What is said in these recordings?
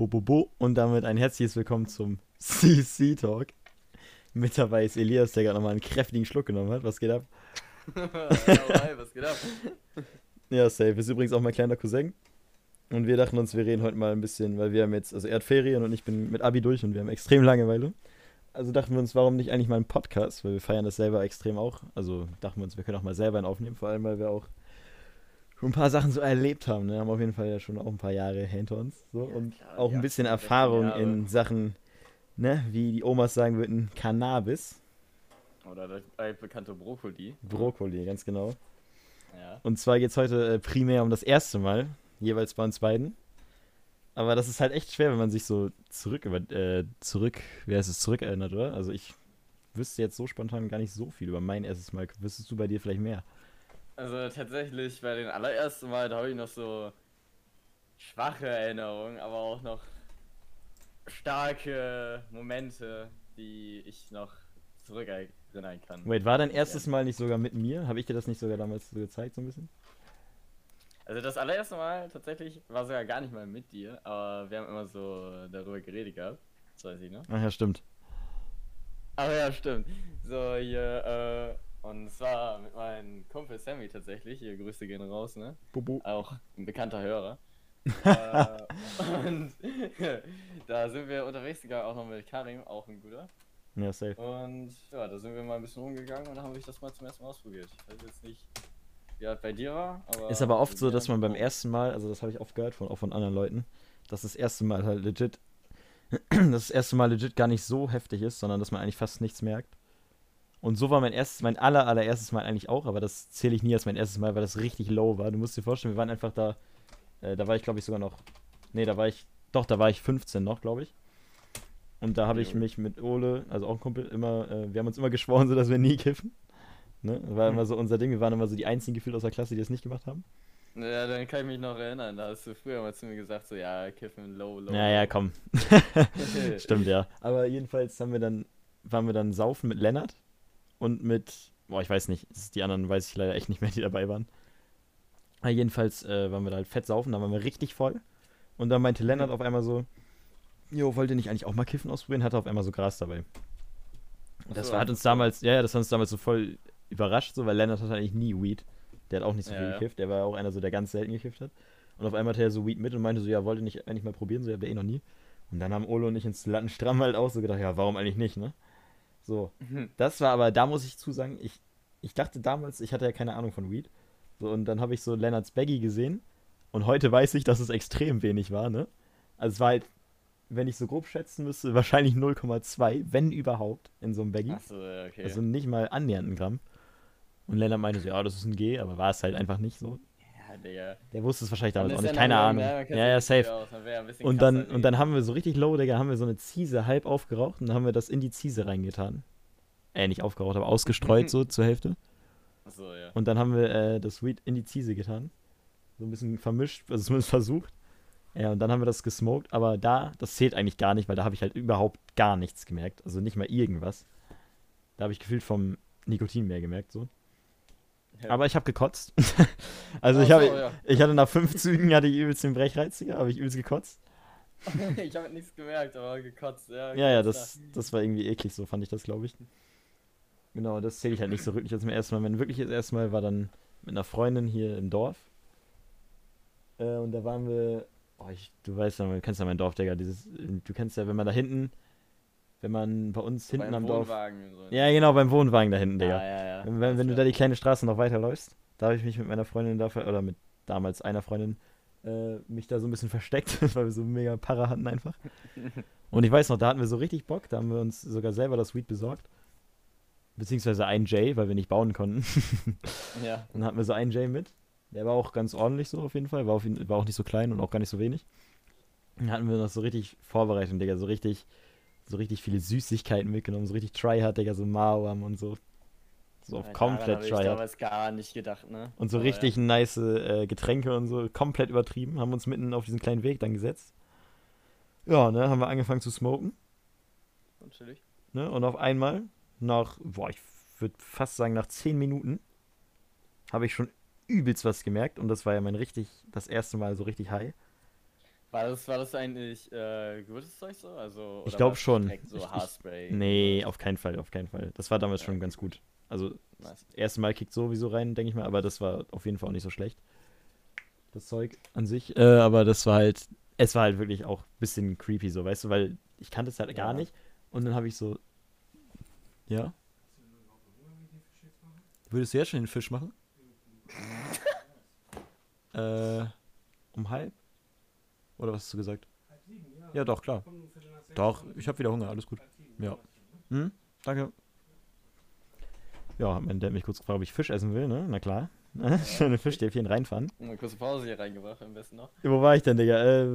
Bobobo und damit ein herzliches Willkommen zum CC Talk. Mit dabei ist Elias, der gerade nochmal einen kräftigen Schluck genommen hat. Was geht ab? hi, was geht ab? Ja, safe. Ist übrigens auch mein kleiner Cousin. Und wir dachten uns, wir reden heute mal ein bisschen, weil wir haben jetzt, also er hat Ferien und ich bin mit Abi durch und wir haben extrem Langeweile. Also dachten wir uns, warum nicht eigentlich mal einen Podcast, weil wir feiern das selber extrem auch. Also dachten wir uns, wir können auch mal selber einen aufnehmen, vor allem weil wir auch schon ein paar Sachen so erlebt haben. Ne? Haben auf jeden Fall ja schon auch ein paar Jahre hinter uns. So. Ja, und klar, auch ja, ein bisschen 16 Erfahrung Jahre. in Sachen, ne, wie die Omas sagen würden, Cannabis. Oder der altbekannte Brokkoli. Brokkoli, ganz genau. Ja. Und zwar geht es heute äh, primär um das erste Mal, jeweils bei uns beiden. Aber das ist halt echt schwer, wenn man sich so zurück, über, äh, zurück, wer ist es, zurückerinnert, oder? Also ich wüsste jetzt so spontan gar nicht so viel über mein erstes Mal. Wüsstest du bei dir vielleicht mehr? Also tatsächlich bei den allerersten Mal, da habe ich noch so schwache Erinnerungen, aber auch noch starke Momente, die ich noch zurückerinnern kann. Wait, war dein erstes Mal nicht sogar mit mir? Habe ich dir das nicht sogar damals so gezeigt, so ein bisschen? Also das allererste Mal tatsächlich war sogar gar nicht mal mit dir, aber wir haben immer so darüber geredet gehabt. Das weiß ich, ne? Ach ja, stimmt. Aber ja, stimmt. So, hier, äh, und zwar mit meinem Kumpel Sammy tatsächlich. Hier, Grüße gehen raus, ne? Bobo. Auch ein bekannter Hörer. äh, und da sind wir unterwegs gegangen, auch noch mit Karim, auch ein guter. Ja, safe. Und ja, da sind wir mal ein bisschen rumgegangen und dann habe ich das mal zum ersten Mal ausprobiert. Ich weiß jetzt nicht, wie das bei dir war, aber. Ist aber oft so, wir dass man haben beim ersten Mal, also das habe ich oft gehört, von, auch von anderen Leuten, dass das erste Mal halt legit, dass das erste Mal legit gar nicht so heftig ist, sondern dass man eigentlich fast nichts merkt. Und so war mein erstes, mein aller, allererstes Mal eigentlich auch, aber das zähle ich nie als mein erstes Mal, weil das richtig low war. Du musst dir vorstellen, wir waren einfach da, äh, da war ich glaube ich sogar noch, nee, da war ich, doch, da war ich 15 noch, glaube ich. Und da habe ich mich mit Ole, also auch ein Kumpel, immer, äh, wir haben uns immer geschworen, so dass wir nie kiffen. Ne? Das war immer so unser Ding, wir waren immer so die einzigen gefühlt aus der Klasse, die das nicht gemacht haben. Ja, dann kann ich mich noch erinnern, da hast du früher mal zu mir gesagt, so, ja, kiffen, low, low. Ja, ja, komm. Stimmt, ja. Aber jedenfalls haben wir dann, waren wir dann saufen mit Lennart und mit, boah, ich weiß nicht, die anderen weiß ich leider echt nicht mehr, die dabei waren. Aber jedenfalls äh, waren wir da halt fett saufen, da waren wir richtig voll. Und dann meinte Lennart auf einmal so, jo, wollt ihr nicht eigentlich auch mal Kiffen ausprobieren? Hatte auf einmal so Gras dabei. Und das so, war, hat uns damals, ja, ja, das hat uns damals so voll überrascht, so, weil Lennart hat eigentlich nie Weed. Der hat auch nicht so Ja, viel gekifft, der war auch einer so, der ganz selten gekifft hat. Und auf einmal hatte er so Weed mit und meinte so, ja, wollt ihr nicht eigentlich mal probieren? So, ja, wäre eh noch nie. Und dann haben Olo und ich ins Lattenstramm halt auch so gedacht, ja, warum eigentlich nicht, ne? So. Das war aber, da muss ich zu sagen, ich, ich dachte damals, ich hatte ja keine Ahnung von Weed. So, und dann habe ich so Lennarts Baggy gesehen. Und heute weiß ich, dass es extrem wenig war, ne? Also es war halt, wenn ich so grob schätzen müsste, wahrscheinlich 0,2, wenn überhaupt, in so einem Baggy. Achso, ja, okay. Also nicht mal annähernd ein Gramm. Und Lennart meinte so, ja, das ist ein G, aber war es halt einfach nicht so. Ja, Digga. Der wusste es wahrscheinlich damals auch nicht, keine Ahnung. Ja, ja, safe. aus, dann Und krasser dann, und dann haben wir so richtig low, Digga, haben wir so eine Ziese halb aufgeraucht und dann haben wir das in die Ziese reingetan. Äh, nicht aufgeraucht, aber ausgestreut so zur Hälfte. Achso, ja. Und dann haben wir äh, das Weed in die Ziese getan. So ein bisschen vermischt, also zumindest versucht. Ja, und dann haben wir das gesmoked, aber da, das zählt eigentlich gar nicht, weil da habe ich halt überhaupt gar nichts gemerkt. Also nicht mal irgendwas. Da habe ich gefühlt vom Nikotin mehr gemerkt, so. Ja. Aber ich habe gekotzt. also ich, so, habe, ja. ich hatte nach fünf Zügen hatte ich übelst den Brechreiz, Digga, habe ich übelst gekotzt. ich habe nichts gemerkt, aber gekotzt, ja. Ja, ja, das, das war irgendwie eklig, so fand ich das, glaube ich. Genau, das zähle ich halt nicht so wirklich als mein erstes Mal. Mein wirkliches erstes Mal war dann mit einer Freundin hier im Dorf. Äh, und da waren wir, oh, ich, du weißt ja, du kennst ja mein Dorf, Digga, dieses, du kennst ja, wenn man da hinten, wenn man bei uns hinten Beim am Dorf. Wohnwagen und so. Ja, genau, beim Wohnwagen da hinten, Digga. Ja, ja, ja. Wenn, wenn, du da die kleine Straße noch weiterläufst, da habe ich mich mit meiner Freundin da, ver- oder mit damals einer Freundin, äh, mich da so ein bisschen versteckt, weil wir so mega Para hatten einfach. Und ich weiß noch, da hatten wir so richtig Bock, da haben wir uns sogar selber das Weed besorgt. Beziehungsweise ein J, weil wir nicht bauen konnten. Ja. Und dann hatten wir so einen J mit. Der war auch ganz ordentlich so auf jeden Fall, war, auf war auch nicht so klein und auch gar nicht so wenig. Dann hatten wir das so richtig vorbereitet, Digga, so richtig, so richtig viele Süßigkeiten mitgenommen, so richtig tryhard, Digga, so Mauam und so. So auf Daran komplett hab ich tryhard. damals gar nicht gedacht, ne? Und so Aber richtig nice äh, Getränke und so, komplett übertrieben. Haben uns mitten auf diesen kleinen Weg dann gesetzt. Ja, ne, haben wir angefangen zu smoken. Ja, natürlich. Ne, und auf einmal, nach, boah, ich würde fast sagen, nach 10 Minuten, habe ich schon übelst was gemerkt. Und das war ja mein richtig, das erste Mal so richtig high. War das, war das eigentlich äh, gutes Zeug so? Also, Ich oder glaub war es schon. Ich- So ich- Haarspray. Nee, auf keinen Fall, auf keinen Fall. Das war damals Ja, schon ganz gut. Also, Nice. erste Mal kickt sowieso rein, denke ich mal, aber das war auf jeden Fall auch nicht so schlecht. Das Zeug an sich. Äh, aber das war halt, es war halt wirklich auch ein bisschen creepy, so, weißt du, weil ich kannte es halt gar Ja. nicht. Und dann habe ich so. Ja? Würdest du jetzt schon den Fisch machen? äh, um halb? Oder was hast du gesagt? Ja, doch, klar. Doch, ich habe wieder Hunger, alles gut. Ja. Hm? Danke. Ja, hat mein Dad mich kurz gefragt, ob ich Fisch essen will, ne? Na klar. Schöne Fischstäbchen reinfahren. Eine kurze Pause hier reingebracht, am besten noch. Wo war ich denn, Digga? Äh,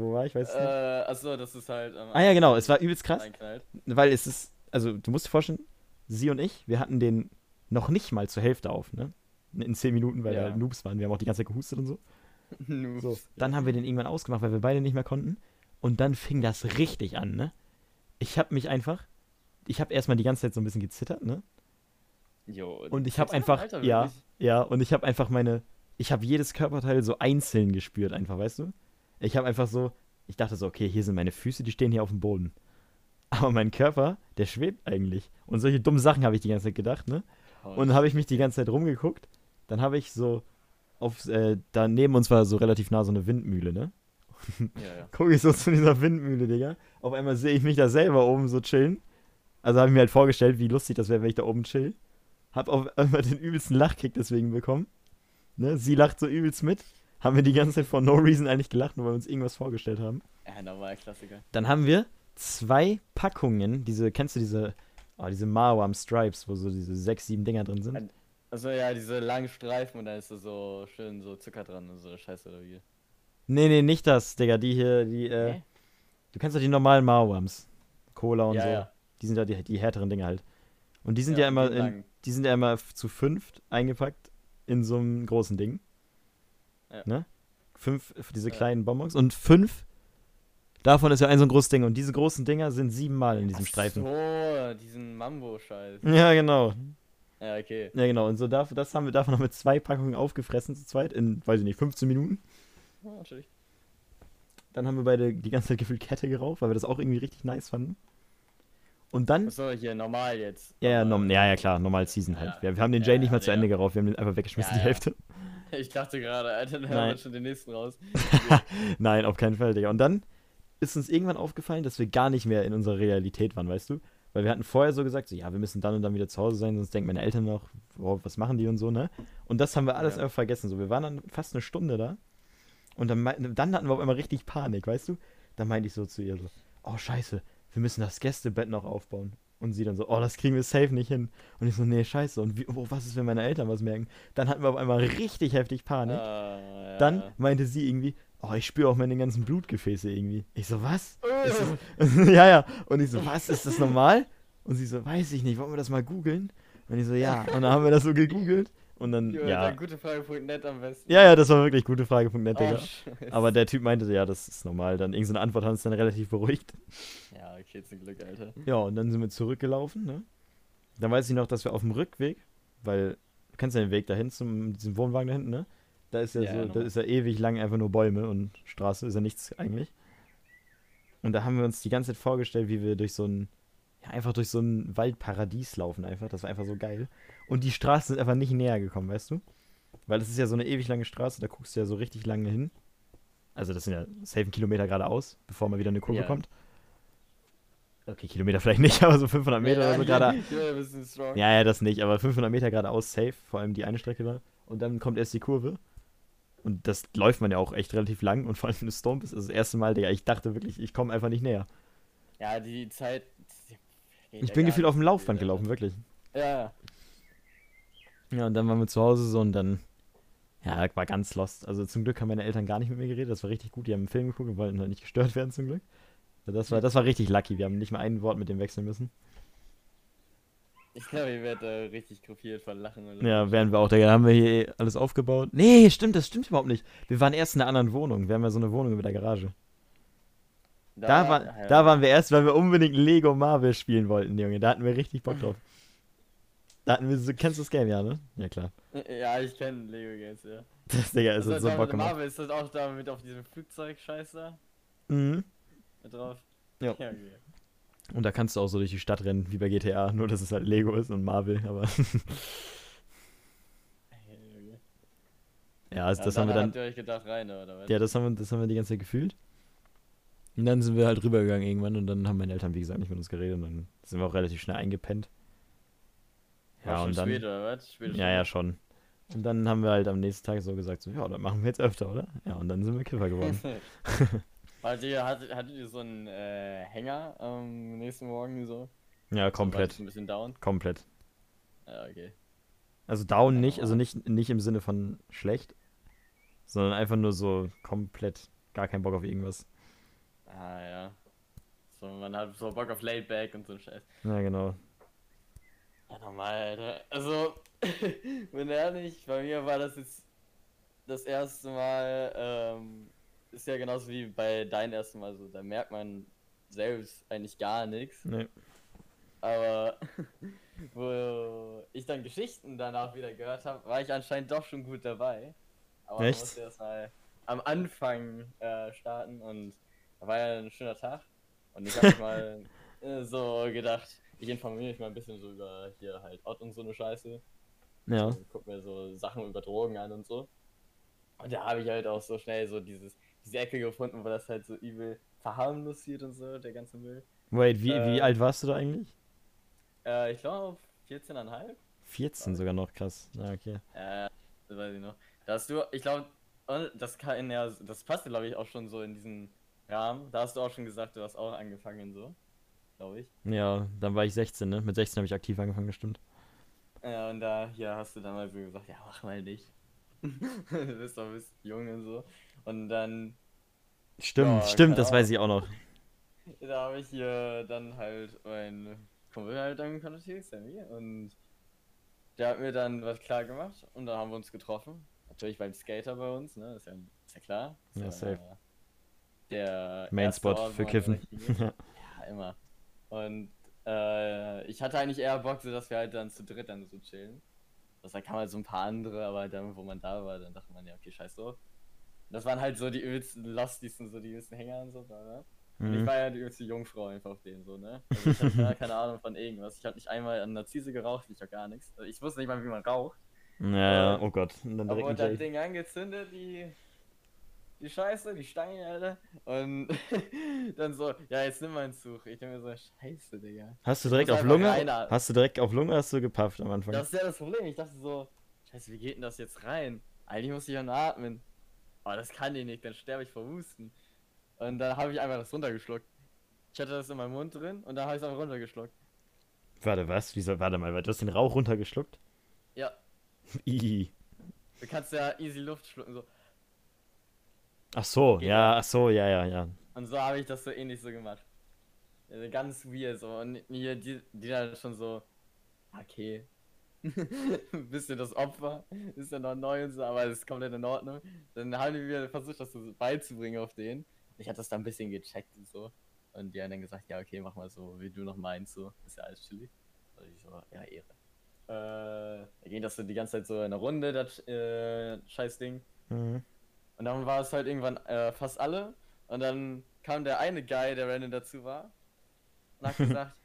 wo war ich? Weiß Äh, nicht. achso, das ist halt. Ähm, Ah ja, genau, es war übelst krass, Einknallt. weil es ist, also du musst dir vorstellen, sie und ich, wir hatten den noch nicht mal zur Hälfte auf, ne? In 10 Minuten, weil wir Ja. halt Noobs waren. Wir haben auch die ganze Zeit gehustet und so. So, dann haben wir den irgendwann ausgemacht, weil wir beide nicht mehr konnten. Und dann fing das richtig an, ne? Ich habe mich einfach, ich habe erstmal die ganze Zeit so ein bisschen gezittert, ne? Jo, Und ich habe einfach, Alter, ja, ja, und ich habe einfach meine, ich habe jedes Körperteil so einzeln gespürt, einfach, weißt du? Ich habe einfach so, ich dachte so, okay, hier sind meine Füße, die stehen hier auf dem Boden. Aber mein Körper, der schwebt eigentlich. Und solche dummen Sachen habe ich die ganze Zeit gedacht, ne? Und habe ich mich die ganze Zeit rumgeguckt. Dann habe ich so auf, äh, da neben uns war so relativ nah so eine Windmühle, ne? Ja, ja. Gucke ich so zu dieser Windmühle, Digga. Auf einmal sehe ich mich da selber oben so chillen. Also habe ich mir halt vorgestellt, wie lustig das wäre, wenn ich da oben chill. Hab auf einmal den übelsten Lachkick deswegen bekommen. Ne? Sie lacht so übelst mit. Haben wir die ganze Zeit for no reason eigentlich gelacht, nur weil wir uns irgendwas vorgestellt haben. Ja, normal, Klassiker. Dann haben wir zwei Packungen, diese, kennst du diese, oh, diese Marwam Stripes, wo so diese sechs, sieben Dinger drin sind? Also ja, diese langen Streifen und da ist da so schön so Zucker dran und so Scheiße oder wie. Nee, nee, nicht das, Digga. Die hier, die, äh, Hä? du kennst doch die normalen Marwams. Cola und ja, so. ja. Die sind ja die, die härteren Dinger halt. Und die sind ja, Ja, immer in, die sind ja immer zu fünft eingepackt in so einem großen Ding. Ja. Ne? Fünf, diese kleinen Bonbons. Und fünf, davon ist ja ein so ein großes Ding. Und diese großen Dinger sind siebenmal in diesem Ach Streifen. So, diesen Mambo-Scheiß. Ja, genau. Ja, okay. Ja, genau. Und so darf, das haben wir davon noch mit zwei Packungen aufgefressen zu zweit in, weiß ich nicht, 15 Minuten. Ja, natürlich. Dann haben wir beide die ganze Zeit gefühlt Kette geraucht, weil wir das auch irgendwie richtig nice fanden. Und dann Achso, hier normal jetzt. Ja, ja, Normal. norm, ja, ja, klar, normal Season halt. Ja. Wir, wir haben den Ja, Jay nicht ja, mal zu ja. Ende geraucht, wir haben den einfach weggeschmissen, die. Hälfte. Ich dachte gerade, Alter, dann haben wir schon den nächsten raus. Nein, auf keinen Fall, Digga. Und dann ist uns irgendwann aufgefallen, dass wir gar nicht mehr in unserer Realität waren, weißt du? Weil wir hatten vorher so gesagt, so, ja, wir müssen dann und dann wieder zu Hause sein, sonst denken meine Eltern noch, wow, was machen die und so, ne? Und das haben wir alles Ja. einfach vergessen. So, wir waren dann fast eine Stunde da und dann, dann hatten wir auf einmal richtig Panik, weißt du? Dann meinte ich so zu ihr so, oh scheiße, wir müssen das Gästebett noch aufbauen. Und sie dann so, oh, das kriegen wir safe nicht hin. Und ich so, nee, scheiße. Und wie, oh, was ist, wenn meine Eltern was merken? Dann hatten wir auf einmal richtig heftig Panik. Ah, ja. Dann meinte sie irgendwie, oh, ich spüre auch meine ganzen Blutgefäße irgendwie. Ich so, was? Äh. ja, ja. Und ich so, was? Ist das normal? Und sie so, weiß ich nicht, wollen wir das mal googeln? Und ich so, ja. Und dann haben wir das so gegoogelt. Und dann, Jo, ja. dann gutefrage.net am besten. Ja, ja, das war wirklich gute Frage.net, Oh, Digga. Scheiße. Aber der Typ meinte, so, ja, das ist normal. Dann irgendeine Antwort hat uns dann relativ beruhigt. Ja, okay, zum Glück, Alter. Ja, und dann sind wir zurückgelaufen, ne? Dann weiß ich noch, dass wir auf dem Rückweg, weil, du kennst ja den Weg dahin zum diesem Wohnwagen da hinten, ne? Da ist ja, Ja, so, ja, da ist ja ewig lang einfach nur Bäume und Straße, ist ja nichts eigentlich. Und da haben wir uns die ganze Zeit vorgestellt, wie wir durch so ein, ja, einfach durch so ein Waldparadies laufen einfach. Das war einfach so geil. Und die Straßen sind einfach nicht näher gekommen, weißt du? Weil das ist ja so eine ewig lange Straße, da guckst du ja so richtig lange hin. Also das sind ja safe Kilometer geradeaus, bevor mal wieder eine Kurve Ja. kommt. Okay, Kilometer vielleicht nicht, aber so 500 Meter oder so gerade. Ja. Ja, ja, das nicht, aber 500 Meter geradeaus safe, vor allem die eine Strecke da. Und dann kommt erst die Kurve. Und das läuft man ja auch echt relativ lang. Und vor allem eine Stomp ist das erste Mal, Digga. Ich dachte wirklich, ich komme einfach nicht näher. Ja, die Zeit. die Ich bin gefühlt auf dem Laufband gelaufen, wirklich. Ja, ja. Und dann waren wir zu Hause so und dann. Ja, war ganz lost. Also zum Glück haben meine Eltern gar nicht mit mir geredet. Das war richtig gut. Die haben einen Film geguckt und wollten halt nicht gestört werden, zum Glück. Das war, das war richtig lucky. Wir haben nicht mal ein Wort mit dem wechseln müssen. Ich glaube, ihr werdet äh, richtig gruppiert von Lachen. Oder Ja, wären wir auch. Da haben wir hier eh alles aufgebaut. Nee, stimmt, das stimmt überhaupt nicht. Wir waren erst in einer anderen Wohnung. Wir haben ja so eine Wohnung mit der Garage. Da, war, ja. da waren wir erst, weil wir unbedingt Lego Marvel spielen wollten, Junge. Da hatten wir richtig Bock drauf. Da hatten wir so, kennst du das Game, ja, ne? Ja, klar. Ja, ich kenne Lego Games, ja. Das, Digga, ist Das das so Bock gemacht. Marvel ist das auch da mit auf diesem Flugzeug-Scheiß da Mhm. mit drauf? Ja. Ja, okay. Und da kannst du auch so durch die Stadt rennen, wie bei GTA, nur dass es halt Lego ist und Marvel, aber. Ja, also Ja, das haben wir dann. Habt ihr euch gedacht, rein, oder was? Ja, das haben, wir, das haben wir die ganze Zeit gefühlt. Und dann sind wir halt rübergegangen irgendwann und dann haben meine Eltern, wie gesagt, nicht mit uns geredet und dann sind wir auch relativ schnell eingepennt. Ja, schon und dann. spät, oder was? Spät Ja, ja, schon. Und dann haben wir halt am nächsten Tag so gesagt, so, ja, das machen wir jetzt öfter, oder? Ja, und dann sind wir Kiffer geworden. Ihr, hattet, hattet ihr so einen äh, Hänger am nächsten Morgen so? ja, komplett. ein bisschen down? Komplett. Ja, okay. Also down Ja, nicht, also nicht, nicht im Sinne von schlecht, sondern einfach nur so komplett gar keinen Bock auf irgendwas. Ah, ja. So, man hat so Bock auf Laidback und so ein Scheiß. Ja, genau. Ja, normal, Alter. Also, bin ehrlich, bei mir war das jetzt das erste Mal, ähm, ist ja genauso wie bei deinem ersten Mal so, da merkt man selbst eigentlich gar nichts. Nee. Aber wo ich dann Geschichten danach wieder gehört habe, war ich anscheinend doch schon gut dabei. Aber Echt? man musste erst mal am Anfang äh, starten und da war ja ein schöner Tag. Und ich habe mal äh, so gedacht, ich informiere mich mal ein bisschen so über hier halt Ott und so eine Scheiße. Ja. Und guck mir so Sachen über Drogen an und so. Und da habe ich halt auch so schnell so dieses, diese Ecke gefunden, wo das halt so übel verharmlost wird und so, der ganze Müll. Wait, wie, wie Äh, alt warst du da eigentlich? Äh, ich glaube 14,5. 14 sogar noch, krass. Ja, okay. Äh, das weiß ich noch. Da hast du, ich glaube, das kann ja, das passte glaube ich auch schon so in diesen Rahmen. Da hast du auch schon gesagt, du hast auch angefangen so, glaube ich. Ja, dann war ich 16, ne? Mit 16 habe ich aktiv angefangen, bestimmt. Ja, und da, hier hast du dann mal so gesagt, ja, mach mal nicht. du bist doch ein bisschen jung und so. Und dann, Stimmt, Ja, stimmt, das weiß ich auch noch. da habe ich hier dann halt meinen Kumpel halt dann kontaktiert, Sammy, und der hat mir dann was klar gemacht und dann haben wir uns getroffen. Natürlich beim Skater bei uns, ne? Ist ja, ist ja klar. Ist Ja, safe. äh, Der Main erste Spot Ort, für Kiffen. Ja, immer. Und äh, ich hatte eigentlich eher Bock, so dass wir halt dann zu dritt dann so chillen. Das da kam halt so ein paar andere, aber dann, wo man da war, dann dachte man ja, okay, scheiß drauf. Das waren halt so die übelsten Losties und so die übelsten Hänger und so. bla. Und ich Mhm. war ja die übelste Jungfrau einfach auf denen so, ne? Also ich hatte keine Ahnung von irgendwas. Ich habe nicht einmal an Narzisse geraucht, ich auch gar nichts. Also ich wusste nicht mal, wie man raucht. Ja, äh, oh Gott. Und dann Aber direkt ein das. Ding angezündet, die, die Scheiße, die Steine, Alter. Und dann so, ja, jetzt nimm mal einen Zug. Ich denke mir so, Scheiße, Digga. Hast du direkt auf Lunge? rein, Alter. Hast du direkt auf Lunge hast du gepafft am Anfang? Das ist ja das Problem. Ich dachte so, Scheiße, wie geht denn das jetzt rein? Eigentlich muss ich ja nur atmen. Aber das kann ich nicht, dann sterbe ich vor Husten. Und dann habe ich einfach das runtergeschluckt. Ich hatte das in meinem Mund drin und dann habe ich es einfach runtergeschluckt. Warte, was? Wieso? Warte mal, du hast den Rauch runtergeschluckt? Ja, Ih. du kannst ja easy Luft schlucken so. Ach so, Geht ja, ach so, ja, ja, ja. Und so habe ich das so ähnlich so gemacht. Also ganz weird so. Und hier, die, die dann schon so, okay. Bisschen das Opfer, ist ja noch neu und so, aber es ist komplett in Ordnung. Dann haben wir versucht, das so beizubringen auf den. Ich hatte das da ein bisschen gecheckt und so. Und die haben dann gesagt, ja, okay, mach mal so, wie du noch meinst, so. Ist ja alles chillig. Und ich so, ja, Ehre. Äh, da ging das so die ganze Zeit so in einer Runde, das äh, Scheißding. Mhm. Und dann war es halt irgendwann äh, fast alle. Und dann kam der eine Guy, der random dazu war. Und hat gesagt,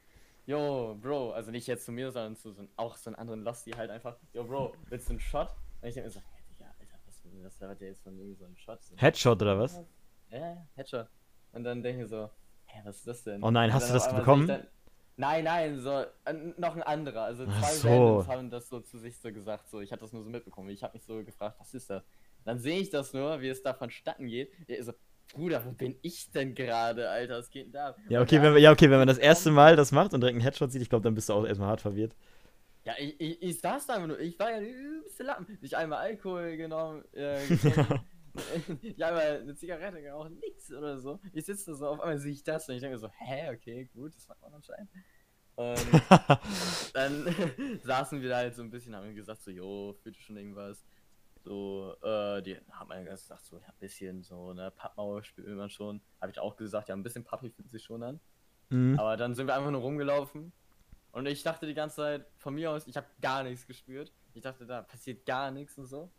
yo, Bro, also nicht jetzt zu mir, sondern zu so, einem- auch so einem anderen Losty halt einfach, yo, Bro, willst du einen Shot? Und ich hab mir so, hey, Digga, Alter, was, was hat der jetzt von irgendwie so einen Shot? So, Headshot oder was? ja, ja, Headshot. Und dann denke ich so, hä, was ist das denn? Oh nein, hast du das bekommen? Dann, nein, nein, so, äh, noch ein anderer. Also zwei so. Randoms haben das so zu sich so gesagt, so, ich hatte das nur so mitbekommen. Ich habe mich so gefragt, was ist das? Dann sehe ich das nur, wie es da vonstatten geht. So, Bruder, wo bin ich denn gerade, Alter? Was geht denn da? Ja, okay, wenn, ja, okay, wenn man das erste Mal das macht und direkt einen Headshot sieht, ich glaube, dann bist du auch erstmal hart verwirrt. Ja, ich, ich, ich saß da einfach nur, ich war ja der übelste Lappen. Ich einmal Alkohol genommen, äh, ich einmal eine Zigarette geraucht, nix oder so. Ich sitze da so, auf einmal sehe ich das und ich denke so, hä, okay, gut, das macht man anscheinend. Und dann saßen wir da halt so ein bisschen, haben gesagt so, jo, fühlt schon irgendwas. So, äh, die haben mir gesagt so, ja, ein bisschen so, ne, Pappmauer spielt man schon. Habe ich auch gesagt, ja, ein bisschen Papi fühlt sich schon an. Mhm. Aber dann sind wir einfach nur rumgelaufen Und ich dachte die ganze Zeit, von mir aus, ich habe gar nichts gespürt. Ich dachte, da passiert gar nichts und so.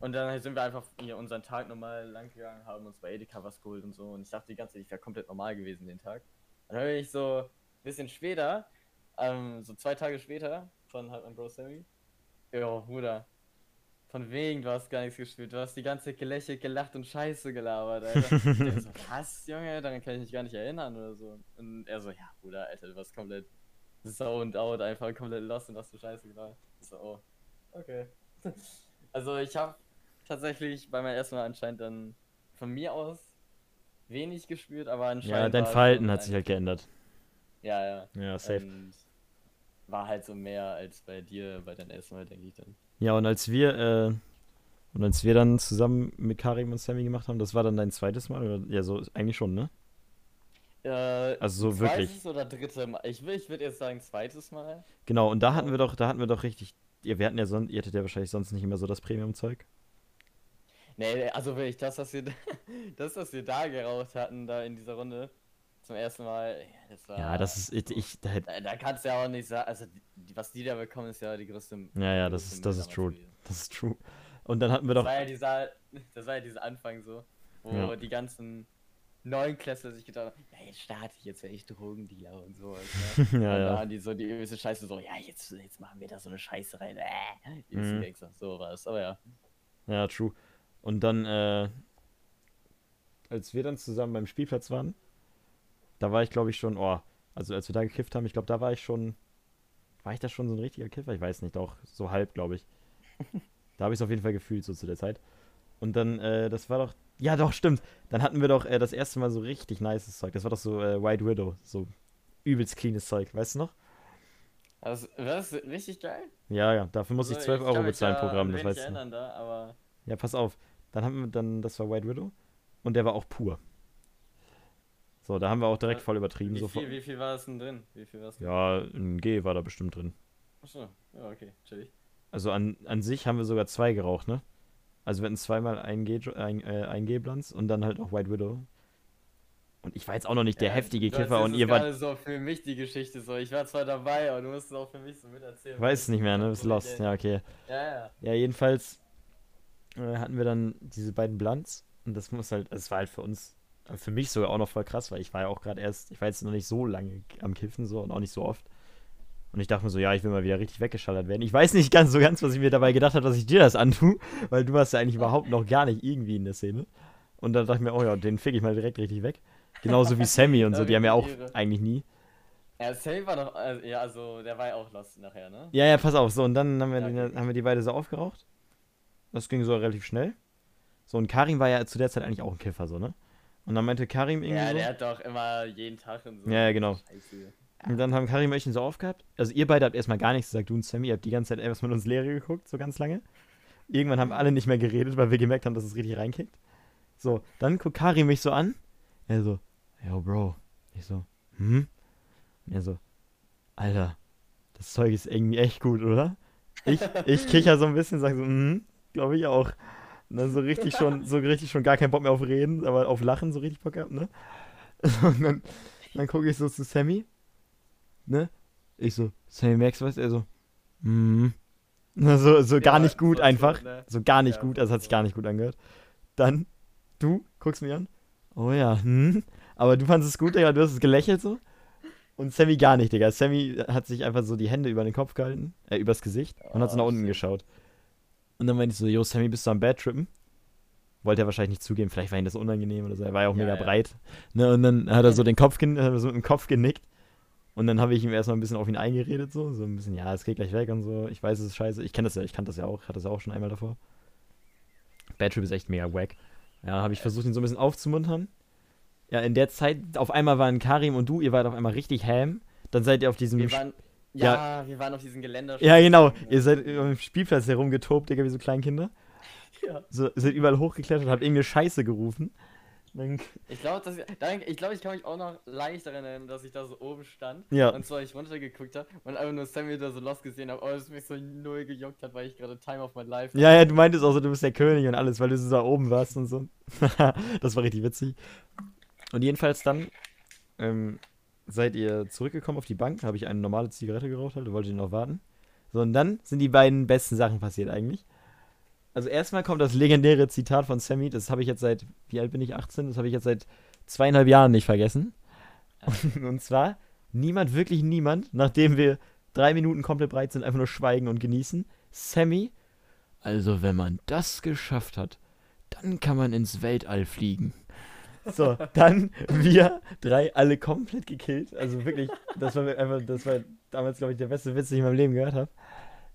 Und dann sind wir einfach hier unseren Tag normal lang gegangen, haben uns bei Edeka was geholt und so. Und ich dachte die ganze Zeit, ich wäre komplett normal gewesen den Tag. Dann höre ich so ein bisschen später, ähm, so zwei Tage später, von halt mein Bro Sammy. Jo, Bruder. Von wegen, du hast gar nichts gespürt. Du hast die ganze Zeit gelächelt, gelacht und Scheiße gelabert, Alter. ich so, was, Junge? Daran kann ich mich gar nicht erinnern oder so. Und er so, ja, Bruder, Alter, du warst komplett zoned out, einfach komplett lost und hast du Scheiße gelabert. Ich so, oh, okay. Also ich habe tatsächlich bei meinem ersten Mal anscheinend dann von mir aus wenig gespürt, aber anscheinend. Ja, dein Verhalten hat sich halt geändert. Ja, ja. Ja, safe. Und war halt so mehr als bei dir bei deinem ersten Mal, denke ich dann. Ja, und als wir, äh, und als wir dann zusammen mit Karim und Sammy gemacht haben, das war dann dein zweites Mal? Oder? Ja, so eigentlich schon, ne? Äh, Also so wirklich. Zweites oder dritte Mal? Ich, will- ich würde jetzt sagen zweites Mal. Genau, und da hatten wir doch, da hatten wir doch richtig, ja, wir hatten ja sonst, ihr hattet ja wahrscheinlich sonst nicht immer so das Premium-Zeug. Nee, also wirklich, das, was wir, das, was wir da geraucht hatten, da in dieser Runde, zum ersten Mal, ja, das war. Ja, das ist, ich, da Da, da kannst du ja auch nicht sagen, also die, was die da bekommen, ist ja die größte. Ja, ja, das ist- das ist true. gewesen. das ist true. Und dann hatten wir Das doch, war ja dieser, das war ja dieser Anfang so, wo Ja. die ganzen neuen Klässler sich gedacht haben, ja, jetzt starte ich, jetzt werde ich Drogendealer und sowas. Ne? ja, und ja, dann die so die übelste Scheiße so, ja, jetzt, jetzt machen wir da so eine Scheiße rein. Äh, die Mhm. mhm. Gangster, so was. Aber ja. ja, true. Und dann, äh, als wir dann zusammen beim Spielplatz waren, da war ich, glaube ich, schon, oh, also als wir da gekifft haben, ich glaube, da war ich schon, war ich da schon so ein richtiger Kiffer? Ich weiß nicht, auch so halb, glaube ich. Da habe ich es auf jeden Fall gefühlt, so zu der Zeit. Und dann, äh, das war doch, ja doch, stimmt. Dann hatten wir doch äh, das erste Mal so richtig nices Zeug. Das war doch so äh, White Widow, so übelst cleanes Zeug, weißt du noch? Das, das ist richtig geil. Ja, ja, dafür muss ich Also, 12 Euro kann mich bezahlen ja pro Gramm, an das weißt du. da, Ja, pass auf. Dann haben wir dann, das war White Widow. Und der war auch pur. So, da haben wir auch direkt Äh, voll übertrieben. wie So viel, wie viel war es denn drin? Wie viel war es ja, ein G war da bestimmt drin. Achso, ja, okay, chillig. Also an, an sich haben wir sogar zwei geraucht, ne? Also wir hatten zweimal ein G, ein, äh, ein G-Blanz und dann halt auch White Widow. Und ich war jetzt auch noch nicht der Ja, heftige Kiffer und ihr wart, gerade so für mich die Geschichte so. Ich war zwar dabei, aber du musst es auch für mich so miterzählen. weiß es nicht mehr, ne? Bist lost. Ja, okay. Ja, ja. Ja, jedenfalls äh, hatten wir dann diese beiden Blunts und das muss halt, es war halt für uns, für mich sogar auch noch voll krass, weil ich war ja auch gerade erst, ich war jetzt noch nicht so lange am Kiffen so und auch nicht so oft. Und ich dachte mir so, ja, ich will mal wieder richtig weggeschallert werden. Ich weiß nicht ganz so ganz, was ich mir dabei gedacht habe, dass ich dir das antue, weil du warst ja eigentlich überhaupt noch gar nicht irgendwie in der Szene. Und dann dachte ich mir, oh ja, den fick ich mal direkt richtig weg. Genauso wie Sammy und so, die haben ja auch eigentlich nie. Ja, Sale war doch, also, ja, also der war ja auch lost nachher, ne? Ja, ja, pass auf. So, und dann haben wir, Ja, die, okay. haben wir die beide so aufgeraucht. Das ging so relativ schnell. So, und Karim war ja zu der Zeit eigentlich auch ein Kiffer, so, ne? Und dann meinte Karim irgendwie Ja, so. der hat doch immer jeden Tag und so. Ja, ja, genau. Scheiße. Und dann haben Karim und ich ihn so aufgehabt. Also, ihr beide habt erstmal gar nichts gesagt, du und Sammy. Ihr habt die ganze Zeit etwas mit uns Leere geguckt, so ganz lange. Irgendwann haben alle nicht mehr geredet, weil wir gemerkt haben, dass es richtig reinkickt. So, dann guckt Karim mich so an. Er so, yo, Bro. Ich so, hm? Und er so, Alter, das Zeug ist irgendwie echt gut, oder? Ich, ich kicher so ein bisschen, sag so, hm, glaube ich auch. Und dann so richtig schon, so richtig schon gar keinen Bock mehr auf Reden, aber auf Lachen so richtig Bock gehabt, ne? Und dann, dann gucke ich so zu Sammy, ne? Ich so, Sammy merkst du was? Er so, hm. Na, So, so gar Ja, nicht gut so einfach. schon, ne? So gar nicht Ja, gut, also hat sich gar nicht gut angehört. Dann, du guckst mich an. Oh ja, hm. Aber du fandest es gut, Digga, du hast es gelächelt so. Und Sammy gar nicht, Digga. Sammy hat sich einfach so die Hände über den Kopf gehalten, äh, übers Gesicht und hat so nach Oh, unten shit. geschaut. Und dann meinte ich so, yo, Sammy, bist du am Bad Trippen? Wollte er wahrscheinlich nicht zugeben, vielleicht war ihm das unangenehm oder so. Er war ja auch Ja, mega ja. breit. Ne, und dann hat er so den Kopf, so mit dem Kopf genickt. Und dann habe ich ihm erstmal ein bisschen auf ihn eingeredet, so. So ein bisschen, ja, es geht gleich weg und so. Ich weiß, es ist scheiße. Ich kenne das ja, ich kannte das ja auch, hatte das ja auch schon einmal davor. Bad Trip ist echt mega wack. Ja, habe ich versucht, ihn so ein bisschen aufzumuntern. Ja, in der Zeit, auf einmal waren Karim und du, ihr wart auf einmal richtig ham. Dann seid ihr auf diesem. Wir waren, ja, wir waren auf diesem Geländer. ja, genau. Ihr seid dem Spielplatz herumgetobt, Digga, wie so Kleinkinder. Ja. So, seid überall hochgeklettert, habt irgendeine Scheiße gerufen. Ich glaube, ich, glaube, ich kann mich auch noch leicht daran erinnern, dass ich da so oben stand ja. und zwar ich runtergeguckt habe und einfach nur Samuel da so lost gesehen habe, aber es mich so null gejuckt hat, weil ich gerade Time of My Life Ja, ja, du meintest auch so, du bist der König und alles, weil du so da oben warst und so. das war richtig witzig. Und jedenfalls dann, ähm, seid ihr zurückgekommen auf die Bank, habe ich eine normale Zigarette geraucht, halt, wollte ich noch warten. So, und dann sind die beiden besten Sachen passiert eigentlich. Also erstmal kommt das legendäre Zitat von Sammy, das habe ich jetzt seit, wie alt bin ich, 18? Das habe ich jetzt seit zweieinhalb Jahren nicht vergessen. Und, und zwar, niemand, wirklich niemand, nachdem wir drei Minuten komplett breit sind, einfach nur schweigen und genießen. Sammy, also wenn man das geschafft hat, dann kann man ins Weltall fliegen. So, dann wir drei alle komplett gekillt. Also wirklich, das war einfach, das war damals, glaube ich, der beste Witz, den ich in meinem Leben gehört habe.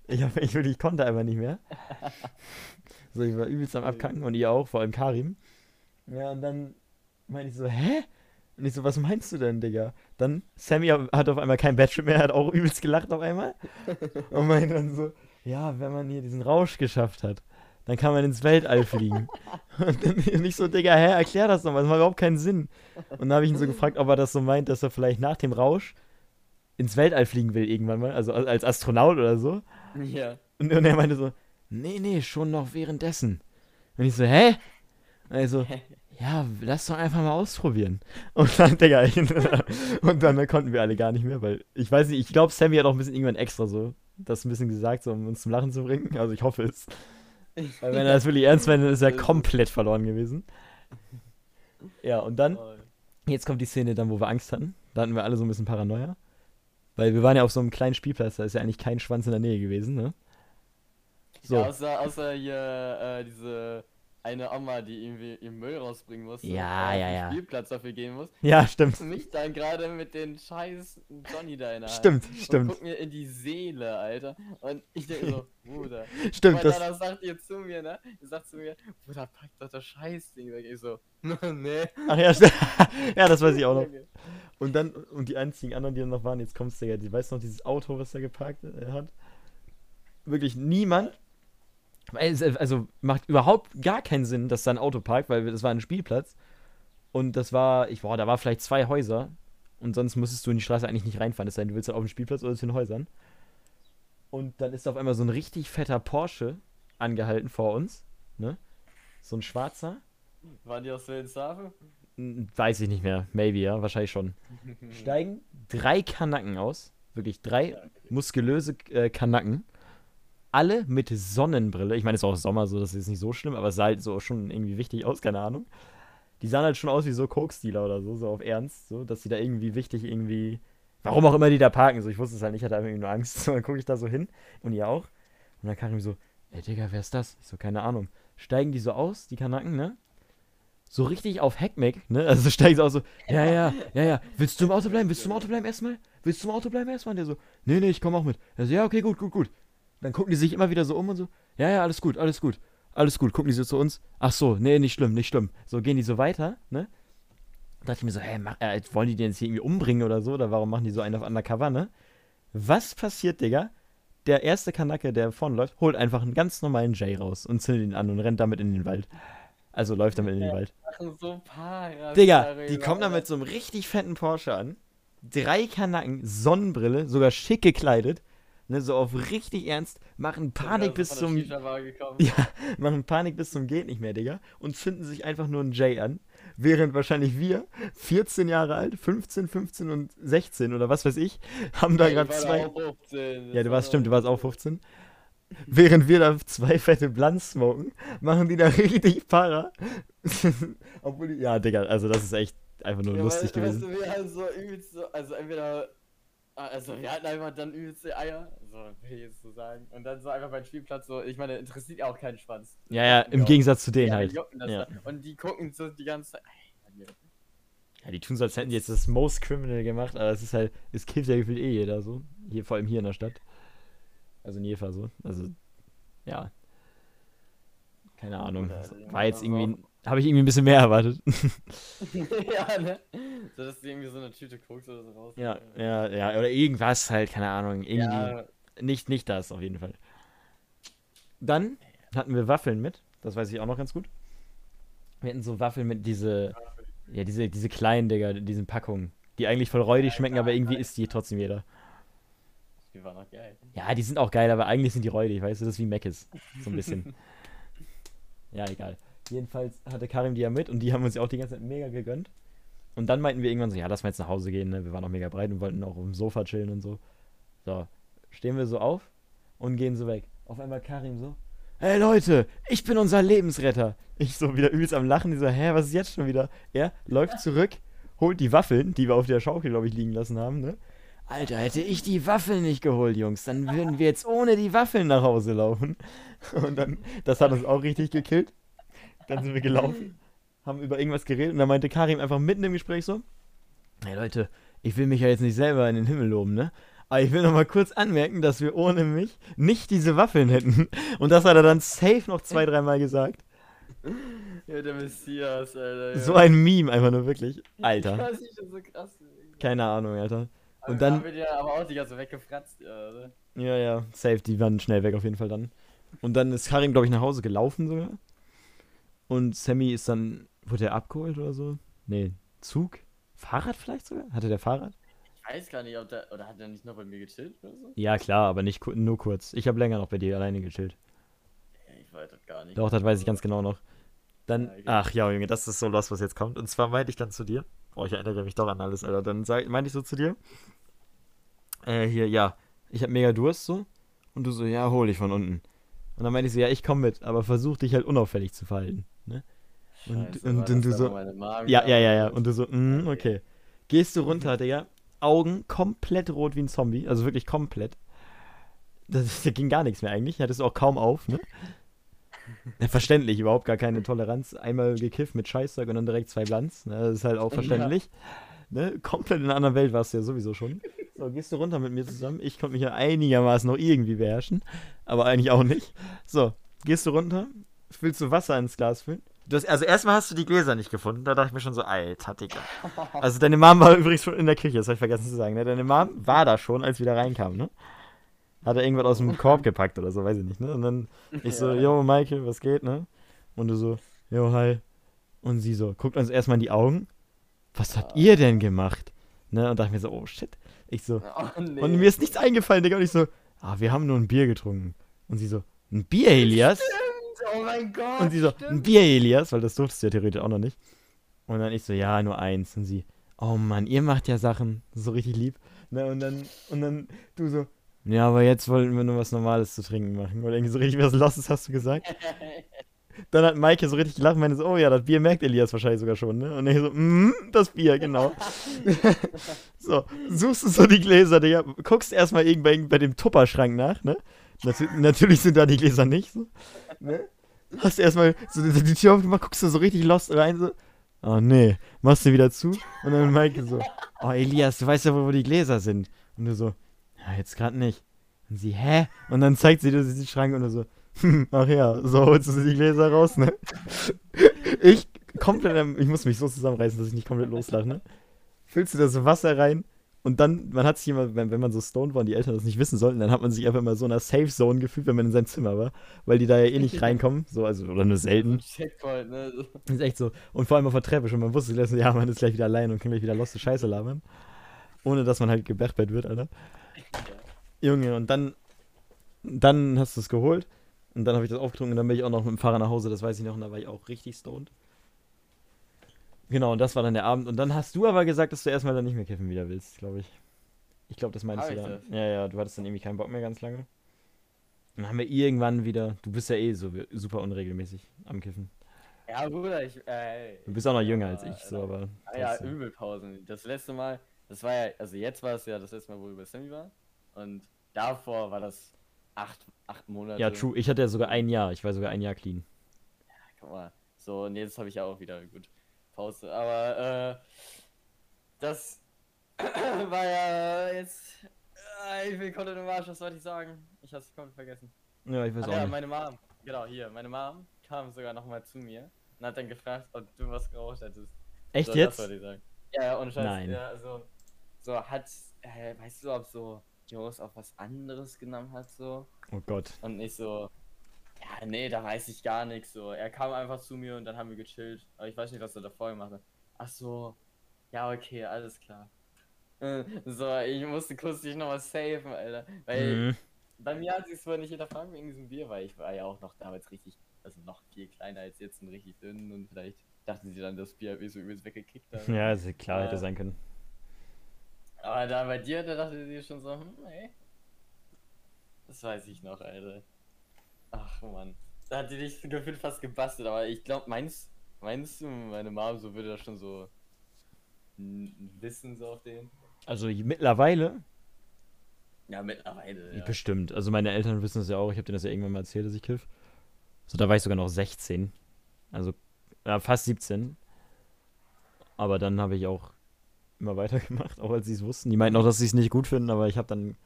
Ich, hab, ich wirklich konnte einfach nicht mehr. So, ich war übelst am Abkacken und ihr auch, vor allem Karim. Ja, und dann meinte ich so, hä? Und ich so, was meinst du denn, Digga? Dann, Sammy hat auf einmal kein Badge mehr, hat auch übelst gelacht auf einmal. Und meinte dann so, ja, wenn man hier diesen Rausch geschafft hat, dann kann man ins Weltall fliegen. Und dann nicht so, Digga, hä, erklär das doch mal, das macht überhaupt keinen Sinn. Und dann habe ich ihn so gefragt, ob er das so meint, dass er vielleicht nach dem Rausch ins Weltall fliegen will irgendwann mal, also als Astronaut oder so. Ja. Und, und er meinte so, nee, nee, schon noch währenddessen. Und ich so, hä? Also, ja, lass doch einfach mal ausprobieren. Und dann, Digga, ich, und dann konnten wir alle gar nicht mehr, weil ich weiß nicht, ich glaube, Sammy hat auch ein bisschen irgendwann extra so das ein bisschen gesagt, so, um uns zum Lachen zu bringen. Also ich hoffe es. Weil wenn er das wirklich ernst meint, dann ist er komplett verloren gewesen. Ja, und dann, jetzt kommt die Szene dann, wo wir Angst hatten. Da hatten wir alle so ein bisschen Paranoia. Weil wir waren ja auf so einem kleinen Spielplatz, da ist ja eigentlich kein Schwanz in der Nähe gewesen, ne? So. Ja, außer, außer hier äh, diese eine Oma, die irgendwie im Müll rausbringen muss. Ja, ja, ja. Spielplatz dafür gehen muss. Ja, stimmt. Mich dann gerade mit den scheiß Johnny da in der Stimmt, Hand. stimmt. Guck mir in die Seele, Alter. Und ich denke so, Bruder. Stimmt, das. das. sagt ihr zu mir, ne? Ihr sagt zu mir, Bruder, pack doch das Scheißding weg. Ich so, nee. Ach ja, stimmt. ja, das weiß ich auch noch. Und dann, und die einzigen anderen, die dann noch waren, jetzt kommst du ja, die weiß noch dieses Auto, was er geparkt äh, hat. Wirklich niemand also macht überhaupt gar keinen Sinn, dass da ein Auto parkt, weil das war ein Spielplatz. Und das war, ich, boah, da war vielleicht zwei Häuser. Und sonst müsstest du in die Straße eigentlich nicht reinfahren. Sei denn, du willst halt auf den Spielplatz oder zu den Häusern. Und dann ist auf einmal so ein richtig fetter Porsche angehalten vor uns. Ne? So ein schwarzer. Waren die aus Wilhelmshaven? Weiß ich nicht mehr. Maybe, ja, wahrscheinlich schon. Steigen drei Kanacken aus. Wirklich drei muskulöse äh, Kanacken alle mit Sonnenbrille. Ich meine, es ist auch Sommer, so das ist nicht so schlimm, aber es sah halt so schon irgendwie wichtig aus, keine Ahnung. Die sahen halt schon aus wie so Coke-Stealer oder so, so auf Ernst, so, dass sie da irgendwie wichtig irgendwie. Warum auch immer die da parken, so ich wusste es halt nicht, ich hatte irgendwie nur Angst. So, dann gucke ich da so hin und ihr auch. Und dann kam ich so, ey Digga, wer ist das? Ich so, keine Ahnung. Steigen die so aus, die Kanaken, ne? So richtig auf Heckmeck, ne? Also steigen sie auch so, ja, ja, ja, ja. Willst du im Auto bleiben? Willst du im Auto bleiben erstmal? Willst du im Auto bleiben erstmal? Und der so, nee, nee, ich komm auch mit. Er so, ja, okay, gut, gut, gut. Dann gucken die sich immer wieder so um und so, ja, ja, alles gut, alles gut, alles gut. Gucken die so zu uns, ach so, nee, nicht schlimm, nicht schlimm. So gehen die so weiter, ne? Da dachte ich mir so, hä, mach, äh, wollen die den jetzt hier irgendwie umbringen oder so? Oder warum machen die so einen auf Undercover, ne? Was passiert, Digga? Der erste Kanacke, der vorne läuft, holt einfach einen ganz normalen Jay raus und zündet ihn an und rennt damit in den Wald. Also läuft damit in den Wald. So Paras Digga, die kommen da mit so einem richtig fetten Porsche an. Drei Kanacken, Sonnenbrille, sogar schick gekleidet ne, so auf richtig ernst, machen Panik bis zum. Ja, machen Panik bis zum Geht nicht mehr, Digga. Und zünden sich einfach nur einen Jay an. Während wahrscheinlich wir, 14 Jahre alt, 15, 15 und 16 oder was weiß ich, haben da gerade zwei. Ja, du warst, stimmt, du warst auch 15. Während wir da zwei fette Blunts smoken, machen die da richtig Para. Obwohl die, ja, Digga, also das ist echt einfach nur ja, lustig weil, gewesen. Weißt du, wir halt so also entweder also wir hatten einfach dann übelste Eier, so will ich jetzt so sagen. Und dann so einfach beim Spielplatz so, ich meine, interessiert ja auch keinen Schwanz. Ja, ja, im Gegensatz zu denen ja, halt. Ja. Und die gucken so die ganze Zeit. Ja, die tun so, als hätten die jetzt das Most Criminal gemacht, aber es ist halt, es kifft ja gefühlt eh jeder so. Hier, vor allem hier in der Stadt. Also in Jefa so. Also, ja. Keine Ahnung. War jetzt irgendwie habe ich irgendwie ein bisschen mehr erwartet. ja, ne? So, dass du irgendwie so eine Tüte Koks oder so raus. Ja, ja, ja. Oder irgendwas halt, keine Ahnung. Irgendwie. Ja. Nicht, nicht das, auf jeden Fall. Dann hatten wir Waffeln mit. Das weiß ich auch noch ganz gut. Wir hatten so Waffeln mit diese. Ja, diese, diese kleinen, Digga, diesen Packungen. Die eigentlich voll räudig schmecken, ja, aber irgendwie isst die trotzdem jeder. Die waren auch geil. Ja, die sind auch geil, aber eigentlich sind die räudig, weißt du, das ist wie Meckes. So ein bisschen. ja, egal. Jedenfalls hatte Karim die ja mit und die haben uns ja auch die ganze Zeit mega gegönnt. Und dann meinten wir irgendwann so, ja, lass mal jetzt nach Hause gehen, ne? Wir waren auch mega breit und wollten auch auf dem Sofa chillen und so. So, stehen wir so auf und gehen so weg. Auf einmal Karim so, hey Leute, ich bin unser Lebensretter. Ich so wieder übelst am Lachen, die so, hä, was ist jetzt schon wieder? Er läuft zurück, holt die Waffeln, die wir auf der Schaukel, glaube ich, liegen lassen haben, ne? Alter, hätte ich die Waffeln nicht geholt, Jungs, dann würden wir jetzt ohne die Waffeln nach Hause laufen. Und dann, das hat uns auch richtig gekillt. Dann sind wir gelaufen, haben über irgendwas geredet und dann meinte Karim einfach mitten im Gespräch so, hey Leute, ich will mich ja jetzt nicht selber in den Himmel loben, ne? Aber ich will noch mal kurz anmerken, dass wir ohne mich nicht diese Waffeln hätten. Und das hat er dann safe noch zwei, dreimal gesagt. Ja, der Messias, Alter. Ja. So ein Meme, einfach nur wirklich. Alter. Das ist so krass. Keine Ahnung, Alter. Und dann haben wir die aber auch die ganze weggefratzt, ja, oder? Ja, ja, safe, die waren schnell weg auf jeden Fall dann. Und dann ist Karim, glaube ich, nach Hause gelaufen sogar. Und Sammy ist dann, wurde er abgeholt oder so? Nee, Zug? Fahrrad vielleicht sogar? Hatte der Fahrrad? Ich weiß gar nicht, ob der. Oder hat der nicht noch bei mir gechillt oder so? Ja, klar, aber nicht nur kurz. Ich habe länger noch bei dir alleine gechillt. Ich weiß das gar nicht. Doch, das weiß ich ganz genau noch. Dann, Ja, okay. ach ja, Junge, das ist so los, was jetzt kommt. Und zwar meinte ich dann zu dir, boah, ich erinnere mich doch an alles, Alter. Dann sag, meinte ich so zu dir, äh, hier, ja, ich hab mega Durst so. Und du so, ja, hol dich von unten. Und dann meinte ich so, ja, ich komm mit, aber versuch dich halt unauffällig zu verhalten. Ne? Und, Scheiße, und, und du so, ja, ja, ja, ja. Und du so, mm, okay. Gehst du runter, Digga, Augen komplett rot wie ein Zombie, also wirklich komplett. Das, da ging gar nichts mehr eigentlich, hattest du auch kaum auf, ne? Ja, verständlich, überhaupt gar keine Toleranz. Einmal gekifft mit Scheißzeug und dann direkt zwei Blanz. Ne? Das ist halt auch verständlich. Ne? Komplett in einer anderen Welt warst du ja sowieso schon. So, gehst du runter mit mir zusammen. Ich konnte mich ja einigermaßen noch irgendwie beherrschen, aber eigentlich auch nicht. So, gehst du runter, willst du Wasser ins Glas füllen? Du hast, also erstmal hast du die Gläser nicht gefunden. Da dachte ich mir schon so, alter Digga. Also deine Mom war übrigens schon in der Küche, das habe ich vergessen zu sagen. Ne? Deine Mom war da schon, als wir da reinkamen, ne? Hat er irgendwas aus dem Korb gepackt oder so, weiß ich nicht, ne? Und dann ich so, Ja. yo, Michael, was geht, ne? Und du so, yo, hi. Und sie so, guckt uns erstmal in die Augen. Was habt ihr denn gemacht? Ne? Und dachte mir so, oh shit. Ich so, Oh, nee. und mir ist nichts eingefallen, Digga. Und ich so, ah, wir haben nur ein Bier getrunken. Und sie so, ein Bier, Elias? Oh mein Gott. Und sie so, ein stimmt. Bier, Elias? Weil das durftest du ja theoretisch auch noch nicht. Und dann ich so, ja, nur eins. Und sie, oh Mann, ihr macht ja Sachen. So richtig lieb. Ne? Und dann, und dann du so, ja, aber jetzt wollten wir nur was Normales zu trinken machen. Oder irgendwie so richtig was Losses hast du gesagt. Dann hat Maike so richtig gelacht und meinte so, oh ja, das Bier merkt Elias wahrscheinlich sogar schon, ne? Und ich so, mm, das Bier, genau. so, suchst du so die Gläser, Digga, guckst erstmal irgendwann bei, bei dem Tupperschrank nach, ne? Natürlich sind da die Gläser nicht, so. Ne? Hast erstmal so die, Tür aufgemacht, guckst du so richtig lost rein, so. Oh nee, machst du wieder zu. Und dann Maike so, oh Elias, du weißt ja, wo, wo die Gläser sind. Und du so, ja, jetzt gerade nicht. Und sie, hä? Und dann zeigt sie dir diesen Schrank und du so, hm, ach ja, so holst du die Gläser raus, ne? Ich komplett, ich muss mich so zusammenreißen, dass ich nicht komplett loslache, ne? Füllst du da so Wasser rein und dann, man hat sich immer, wenn, wenn man so stoned war und die Eltern das nicht wissen sollten, dann hat man sich einfach immer so in einer Safe Zone gefühlt, wenn man in seinem Zimmer war, weil die da ja eh nicht reinkommen, so, also, oder nur selten. Checkpoint, ne? Ist echt so. Und vor allem auf der Treppe schon. Man wusste, dass, ja, man ist gleich wieder allein und kann gleich wieder loste Scheiße labern. Ohne dass man halt gebechbett wird, Alter. Junge, und dann, dann hast du es geholt. Und dann habe ich das aufgetrunken und dann bin ich auch noch mit dem Fahrer nach Hause, das weiß ich noch, und da war ich auch richtig stoned. Genau, und das war dann der Abend. Und dann hast du aber gesagt, dass du erstmal dann nicht mehr kiffen wieder willst, glaube ich. Ich glaube, das meinst du dann. Ja, ja, du hattest dann irgendwie keinen Bock mehr ganz lange. Dann haben wir irgendwann wieder, du bist ja eh so super unregelmäßig am Kiffen. Ja, Bruder, ich. Äh, Du bist auch noch jünger als ja, ich, so, aber. Ah, ja. Übelpausen. Das letzte Mal, das war ja, also jetzt war es ja das letzte Mal, wo wir bei Sammy waren. Und davor war das acht, acht Monate. Ja, true. Ich hatte ja sogar ein Jahr. Ich war sogar ein Jahr clean. Guck mal. So, und jetzt habe ich ja auch wieder gut Pause. Aber, äh, das war ja jetzt. Äh, ich komplett im Arsch, was wollte ich sagen? Ich hab's komplett vergessen. Ja, ich weiß Ach auch ja, nicht. meine Mom. Genau, hier. Meine Mom kam sogar nochmal zu mir und hat dann gefragt, ob du was geraucht hättest. Echt so, jetzt? Das wollte ich sagen. Ja, ohne Scheiß. Nein. Ja, also, so hat, äh, weißt du, ob so Jos auch was anderes genommen hat, so? Oh Gott. Und nicht so, nee, da weiß ich gar nichts, so. Er kam einfach zu mir und dann haben wir gechillt. Aber ich weiß nicht, was er davor gemacht hat. Ach so, ja, okay, alles klar. Äh, So, ich musste kurz dich nochmal safen, Alter. Weil Mhm. bei mir hat sie es wohl nicht hinterfragt wegen diesem Bier, weil ich war ja auch noch damals richtig, also noch viel kleiner als jetzt und richtig dünn und vielleicht dachten sie dann, dass BRB so übelst weggekickt hat. Ja, ist klar, hätte Ja. sein können. Aber da bei dir, da dachte sie schon so, hm, ey. Das weiß ich noch, Alter. Ach man. Da hat die dich gefühlt fast gebastelt, aber ich glaube, meinst du, meine Mom so würde das schon so wissen, so auf den? Also mittlerweile, Ja, mittlerweile. Ja. bestimmt. Also meine Eltern wissen es ja auch. Ich habe denen das ja irgendwann mal erzählt, dass ich kiff. So, da war ich sogar noch 16. Also ja, fast 17. Aber dann habe ich auch immer weitergemacht, auch als sie es wussten. Die meinten auch, dass sie es nicht gut finden, aber ich habe dann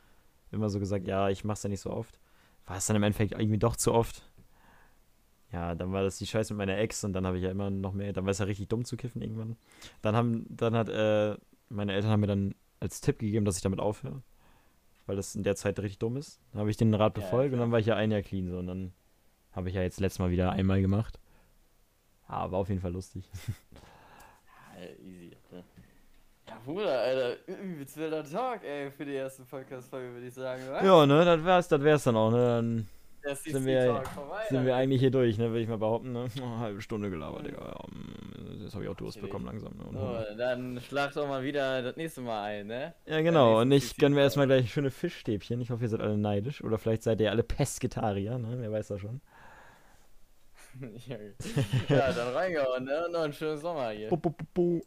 immer so gesagt, ja, ich mach's ja nicht so oft. War es dann im Endeffekt irgendwie doch zu oft. Ja, dann war das die Scheiße mit meiner Ex und dann habe ich ja immer noch mehr, dann war es ja richtig dumm zu kiffen irgendwann. Dann haben, dann hat, äh, meine Eltern haben mir dann als Tipp gegeben, dass ich damit aufhöre. Weil das in der Zeit richtig dumm ist. Dann habe ich den Rat Ja, befolgt und klar. dann war ich ja ein Jahr clean so und dann habe ich ja jetzt letztes Mal wieder einmal gemacht. Ja, war auf jeden Fall lustig. Ja, easy. Bruder, Alter, übelst wilder Talk, ey, für die erste Podcast-Folge, würde ich sagen, oder? Ja, ne, das wär's, das wär's dann auch, ne? Dann sind wir- vorbei. sind wir eigentlich hier durch, ne, würde ich mal behaupten, ne? Oh, halbe Stunde gelabert, Digga. Mm, jetzt habe ich auch Durst bekommen langsam, ne? So, dann schlag doch mal wieder das nächste Mal ein, ne? Ja, genau. Und ich CC gönne mir erstmal gleich schöne Fischstäbchen. Ich hoffe, ihr seid alle neidisch. Oder vielleicht seid ihr alle Pesketarier, ne? Wer weiß das schon. ja, dann reingehauen, ne? Und noch einen schönen Sommer hier. Bu, bu, bu.